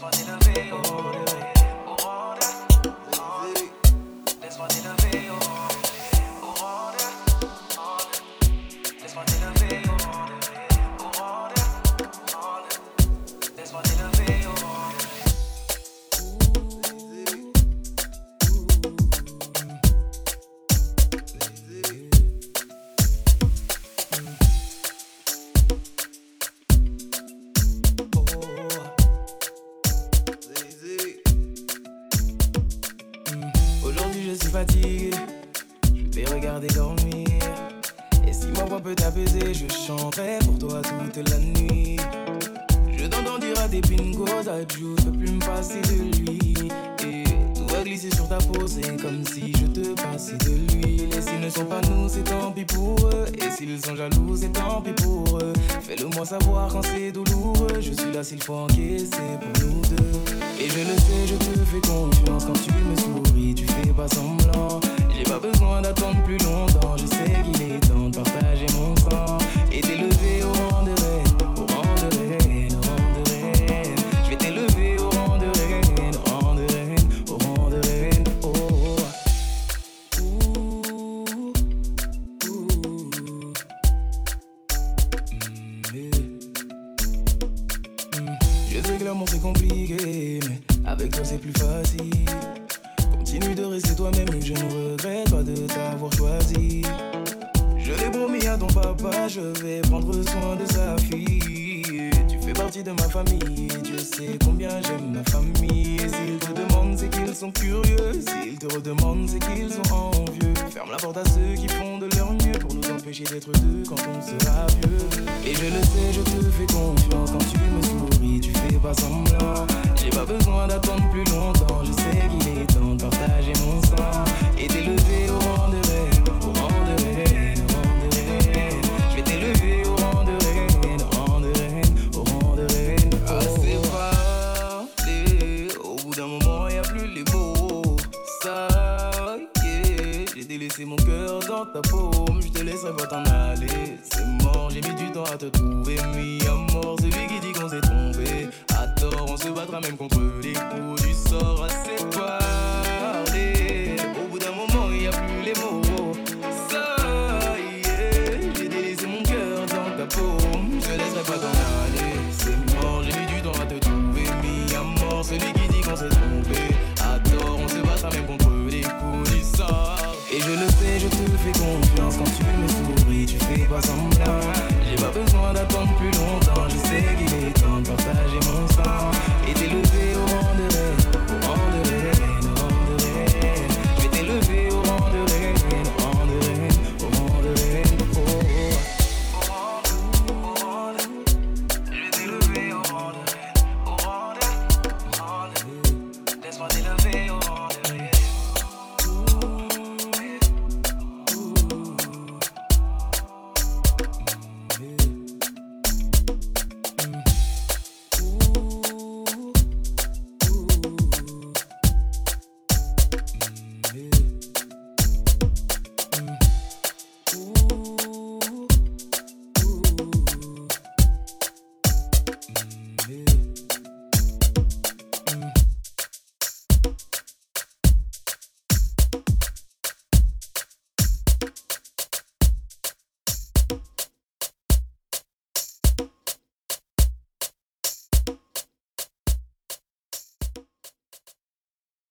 más fácil el río. fatigué. Je vais regarder dormir. Et si ma voix peut t'apaiser, je chanterai pour toi toute la nuit. Je t'entendira des pingos à Dieu, peux plus me passer de lui. Et tout va glisser sur ta peau, c'est comme si je te passais de l'huile. Et s'ils ne sont pas nous, c'est tant pis pour eux. Et s'ils sont jaloux, c'est tant pis pour eux. Fais-le moi savoir quand c'est douloureux. Je suis là s'il faut encaisser pour nous deux. Et je le sais, je te fais confiance quand tu me souris, tu fais pas sans Je sais que l'amour c'est compliqué, mais avec toi c'est plus facile. Continue de rester toi-même, et je ne regrette pas de t'avoir choisi. Je l'ai promis à ton papa, je vais prendre soin de sa fille. Tu fais partie de ma famille, Dieu sait combien j'aime ma famille. S'ils te demandent, c'est qu'ils sont curieux. S'ils te redemandent, c'est qu'ils sont envieux. Ferme la porte à ceux qui font de leur mieux pour nous d'être deux quand on sera vieux. Et je le sais, je te fais confiance quand tu me souris, tu fais pas semblant. J'ai pas besoin d'attendre plus longtemps, je sais qu'il est temps de partager mon sang et d'élever au rang de rêve, au rang de. Je vais t'élever au rang de reine, au rang de reine, au rang de reine. Oh. Au bout d'un moment, y a plus les mots. Ça j'ai délaissé mon cœur dans ta paume, je te laisserai pas t'en aller. C'est mort, j'ai mis du temps à te trouver. Mis à mort, celui qui dit qu'on s'est trompé. À tort, on se battra même contre les coups. quand tu me souris, tu fais pas semblant. J'ai pas besoin d'attendre plus longtemps, je sais